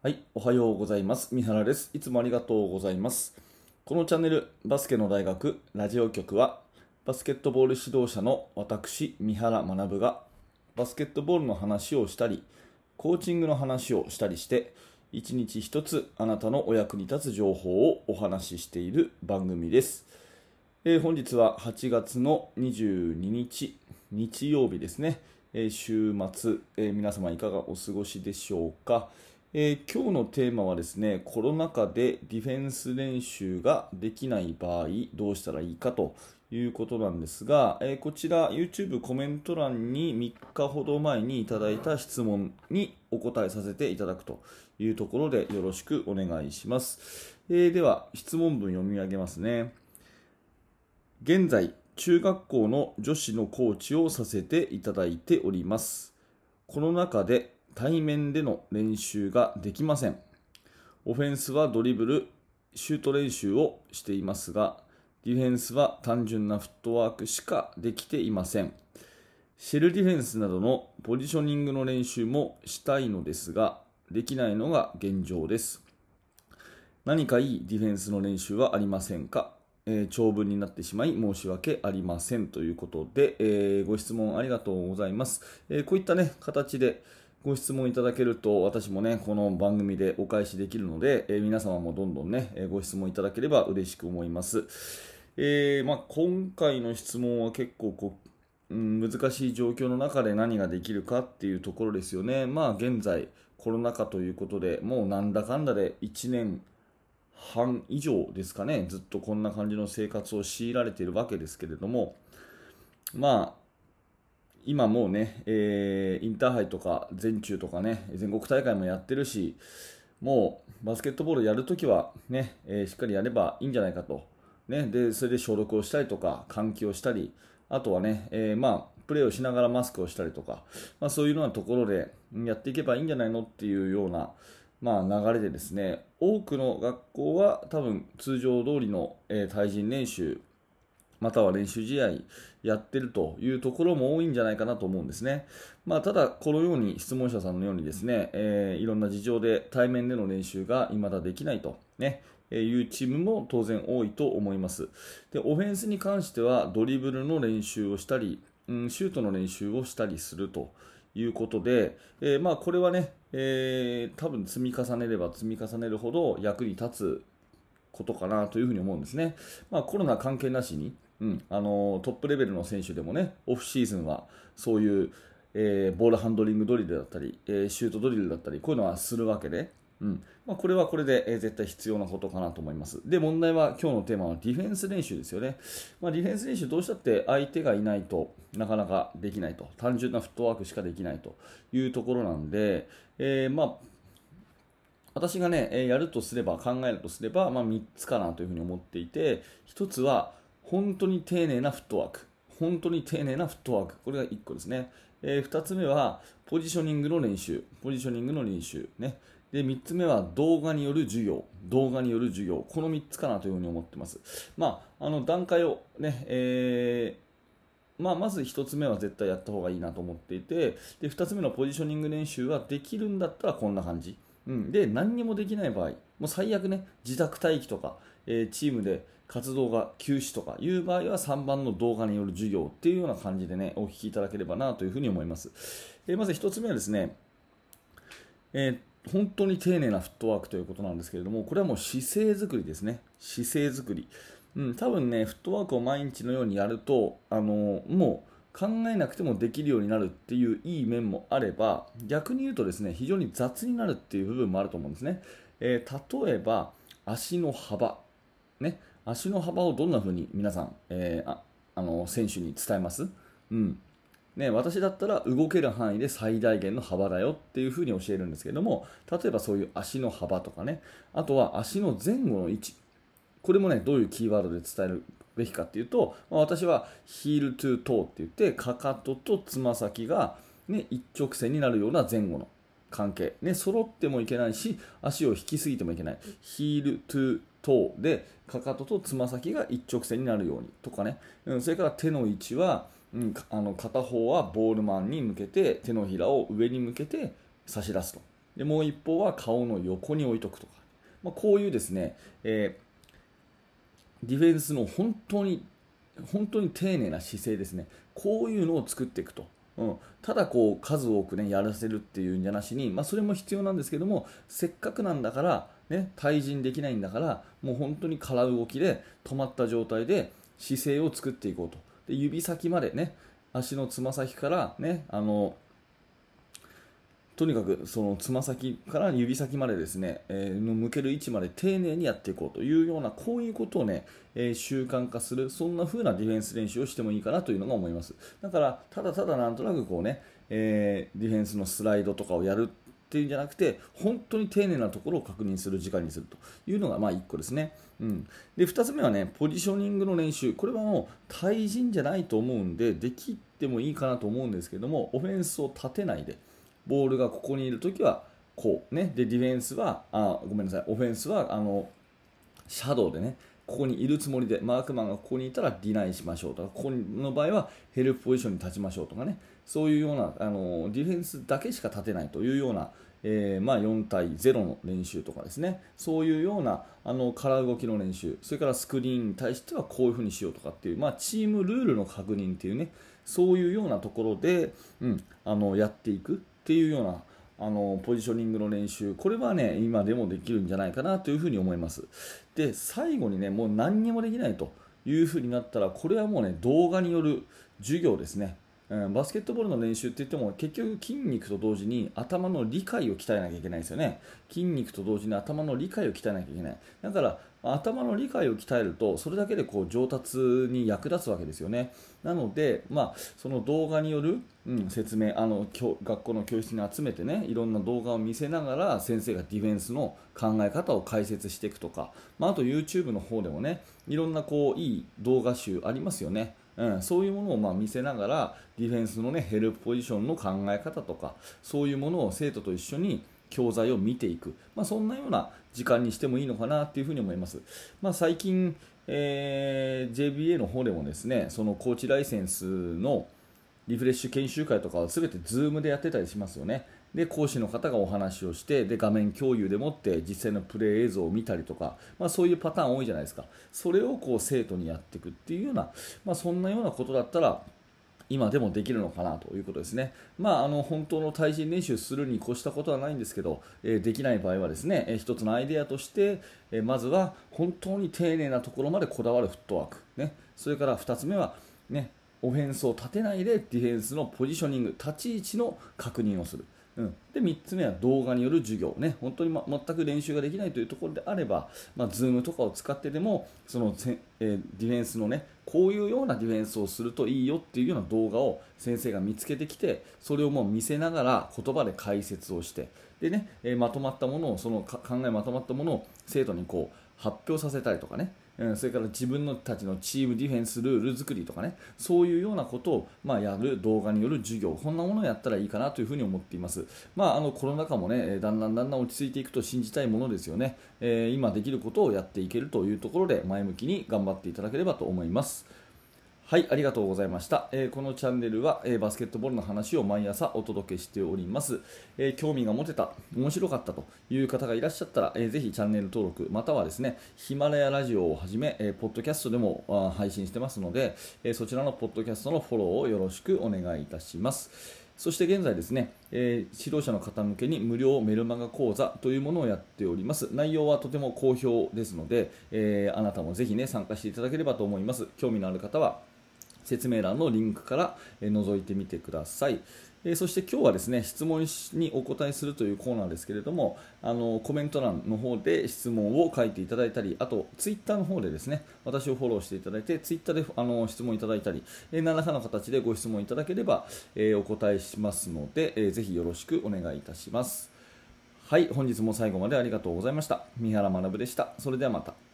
はい、おはようございます。三原です。いつもありがとうございます。このチャンネル、バスケの大学ラジオ局は、バスケットボール指導者の私、三原学が、バスケットボールの話をしたり、コーチングの話をしたりして、一日一つあなたのお役に立つ情報をお話ししている番組です。えー本日は8月の22日、日曜日ですね。えー週末、えー皆様いかがお過ごしでしょうか。えー今日のテーマはですね、コロナ禍でディフェンス練習ができない場合、どうしたらいいかということなんですが、えーこちら YouTube コメント欄に3日ほど前にいただいた質問にお答えさせていただくというところでよろしくお願いします。えーでは、質問文読み上げますね。現在、中学校の女子のコーチをさせていただいております。この中で対面での練習ができません。オフェンスはドリブル、シュート練習をしていますが、ディフェンスは単純なフットワークしかできていません。シェルディフェンスなどのポジショニングの練習もしたいのですが、できないのが現状です。何かいいディフェンスの練習はありませんか、えー長文になってしまい申し訳ありませんということで、えーご質問ありがとうございます。えーこういったね、形でご質問いただけると私もね、この番組でお返しできるので、えー皆様もどんどんね、えーご質問いただければ嬉しく思います。えーまあ、今回の質問は結構こう、うん、難しい状況の中で何ができるかっていうところですよね。まあ現在コロナ禍ということでもうなんだかんだで1年半以上ですかね、ずっとこんな感じの生活を強いられているわけですけれども、まあ、今もうね、えーインターハイとか全中とかね、全国大会もやってるし、もうバスケットボールやるときはね、えーしっかりやればいいんじゃないかと。ね、で、それで消毒をしたりとか、換気をしたり、あとはね、えーまあ、プレーをしながらマスクをしたりとか、まあ、そういうようなところでやっていけばいいんじゃないのっていうような、まあ、流れでですね、多くの学校は多分通常通りの、え対人練習、または練習試合やってるというところも多いんじゃないかなと思うんですね。まあ、ただ、このように質問者さんのようにですね、えーいろんな事情で対面での練習が未だできないと、ね、えーいうチームも当然多いと思います。で、オフェンスに関してはドリブルの練習をしたり、うん、シュートの練習をしたりするということで、えーまあ、これはね、えー多分積み重ねれば積み重ねるほど役に立つことかなというふうに思うんですね。まあ、コロナ関係なしに、うん、あのトップレベルの選手でもね、オフシーズンはそういう、えーボールハンドリングドリルだったり、えーシュートドリルだったり、こういうのはするわけで、うんまあ、これはこれで、えー絶対必要なことかなと思います。で、問題は今日のテーマはディフェンス練習ですよね。まあ、ディフェンス練習どうしたって相手がいないとなかなかできないと。単純なフットワークしかできないというところなんで、えーまあ、私がね、やるとすれば、考えるとすれば、まあ、3つかなというふうに思っていて、1つは、本当に丁寧なフットワーク。本当に丁寧なフットワーク。これが1個ですね。え2つ目は、ポジショニングの練習。ポジショニングの練習。ね。で、3つ目は、動画による授業。動画による授業。この3つかなというふうに思ってます。まあ、あの、段階をね、えーまあ、まず1つ目は絶対やった方がいいなと思っていてで2つ目のポジショニング練習はできるんだったらこんな感じ、うん、で何にもできない場合もう最悪ね自宅待機とか、えチームで活動が休止とかいう場合は3番の動画による授業っていうような感じでねお聞きいただければなというふうに思います、えまず1つ目はですね、えー本当に丁寧なフットワークということなんですけれどもこれはもう姿勢作りですね。姿勢作り。うん、多分ね、フットワークを毎日のようにやると、あのもう考えなくてもできるようになるっていういい面もあれば、逆に言うとですね、非常に雑になるっていう部分もあると思うんですね。えー例えば、足の幅、ね、足の幅をどんな風に皆さん、えーああの選手に伝えます？うん。ね、私だったら動ける範囲で最大限の幅だよっていう風に教えるんですけども例えばそういう足の幅とかね。あとは足の前後の位置。これもね、どういうキーワードで伝えるべきかっていうと、まあ私はヒールトゥートーって言って、かかととつま先が、ね、一直線になるような前後の関係。ね、揃ってもいけないし、足を引きすぎてもいけない。ヒールトゥトーで、かかととつま先が一直線になるようにとかね。うん、それから手の位置は、うん、あの片方はボールマンに向けて、手のひらを上に向けて差し出すと。でもう一方は顔の横に置いとくとか、まあ、こういうですね、えー、ディフェンスの本当に本当に丁寧な姿勢ですねこういうのを作っていくとうん、ただこう数多く、ね、やらせるっていうんじゃなしに、まあ、それも必要なんですけどもせっかくなんだから、ね、対人できないんだからもう本当に空動きで止まった状態で姿勢を作っていこうと。で指先までね足のつま先からねあのとにかくそのつま先から指先までですね、えー、の向ける位置まで丁寧にやっていこうというようなこういうことをね、えー、習慣化するそんな風なディフェンス練習をしてもいいかなというのが思います。だからただただなんとなくこうね、えー、ディフェンスのスライドとかをやるっていうんじゃなくて本当に丁寧なところを確認する時間にするというのがまあ1個ですね、うん、で2つ目はねポジショニングの練習。これはもう対人じゃないと思うんでできてもいいかなと思うんですけどもオフェンスを立てないで。ボールがここにいるときはこうね。でディフェンスはあごめんなさい。オフェンスはあのシャドウでねここにいるつもりでマークマンがここにいたらディナイしましょうとかここの場合はヘルプポジションに立ちましょうとかね。そういうようなあのディフェンスだけしか立てないというような、えー、まあ、4対0の練習とかですね。そういうようなあの空動きの練習。それからスクリーンに対してはこういうふうにしようとかっていう、まあ、チームルールの確認っていうね。そういうようなところで、うん、あのやっていく。っていうようなあのポジショニングの練習、これはね今でもできるんじゃないかなというふに思います。で最後にねもう何にもできないというふうになったらこれはもうね動画による授業ですね。うん、バスケットボールの練習って言っても結局筋肉と同時に頭の理解を鍛えなきゃいけないですよね。筋肉と同時に頭の理解を鍛えなきゃいけない。だから頭の理解を鍛えるとそれだけでこう上達に役立つわけですよね。なので、まあ、その動画による、うん、説明あの学校の教室に集めてねいろんな動画を見せながら先生がディフェンスの考え方を解説していくとか、まあ、あと YouTube の方でもねいろんなこういい動画集ありますよね。うん、そういうものをま見せながらディフェンスの、ね、ヘルプポジションの考え方とかそういうものを生徒と一緒に教材を見ていく、まあ、そんなような時間にしてもいいのかなというふに思います。まあ、最近、えー、JBA の方でもですねそのコーチライセンスのリフレッシュ研修会とかは全て Zoom でやってたりしますよね。で講師の方がお話をしてで画面共有でもって実際のプレー映像を見たりとか、まあ、そういうパターン多いじゃないですかそれをこう生徒にやっていくっていうような、まあ、そんなようなことだったら今でもできるのかなということですね。まあ、あの本当の対人練習するに越したことはないんですけど、えー、できない場合はですね、えー、一つのアイデアとして、えー、まずは本当に丁寧なところまでこだわるフットワーク、ね、それから2つ目は、ね、オフェンスを立てないでディフェンスのポジショニング、立ち位置の確認をする。うん、で3つ目は動画による授業、ね、本当に、ま、全く練習ができないというところであれば、まあ、Zoom とかを使ってでもそのせ、えー、ディフェンスの、ね、こういうようなディフェンスをするといいよっていうような動画を先生が見つけてきてそれをもう見せながら言葉で解説をしてでね、えー、まとまったものをその考えまとまったものを生徒にこう発表させたりとかねうん、それから自分のたちのチームディフェンスルール作りとかね。そういうようなことを、まあ、やる動画による授業。こんなものをやったらいいかなというふに思っています、まあ、あのコロナ禍もねだんだんだんだん落ち着いていくと信じたいものですよね、えー、今できることをやっていけるというところで前向きに頑張っていただければと思います。はい、ありがとうございました。えー、このチャンネルは、えー、バスケットボールの話を毎朝お届けしております。えー、興味が持てた、面白かったという方がいらっしゃったら、えー、ぜひチャンネル登録、またはですね、ヒマラヤラジオをはじめ、えポッドキャストでもあ配信してますので、えそちらのポッドキャストのフォローをよろしくお願いいたします。そして現在ですね、えー、指導者の方向けに無料メルマガ講座というものをやっております。内容はとても好評ですので、え、あなたもぜひね、参加していただければと思います。興味のある方は、説明欄のリンクから覗いてみてください。えそして今日はですね質問にお答えするというコーナーですけれどもあのコメント欄の方で質問を書いていただいたりあとツイッターの方でですね私をフォローしていただいてツイッターであの質問いただいたり、え何らかの形でご質問いただければ、えお答えしますので、えー、ぜひよろしくお願いいたします。はい本日も最後までありがとうございました。三原学でした。それではまた。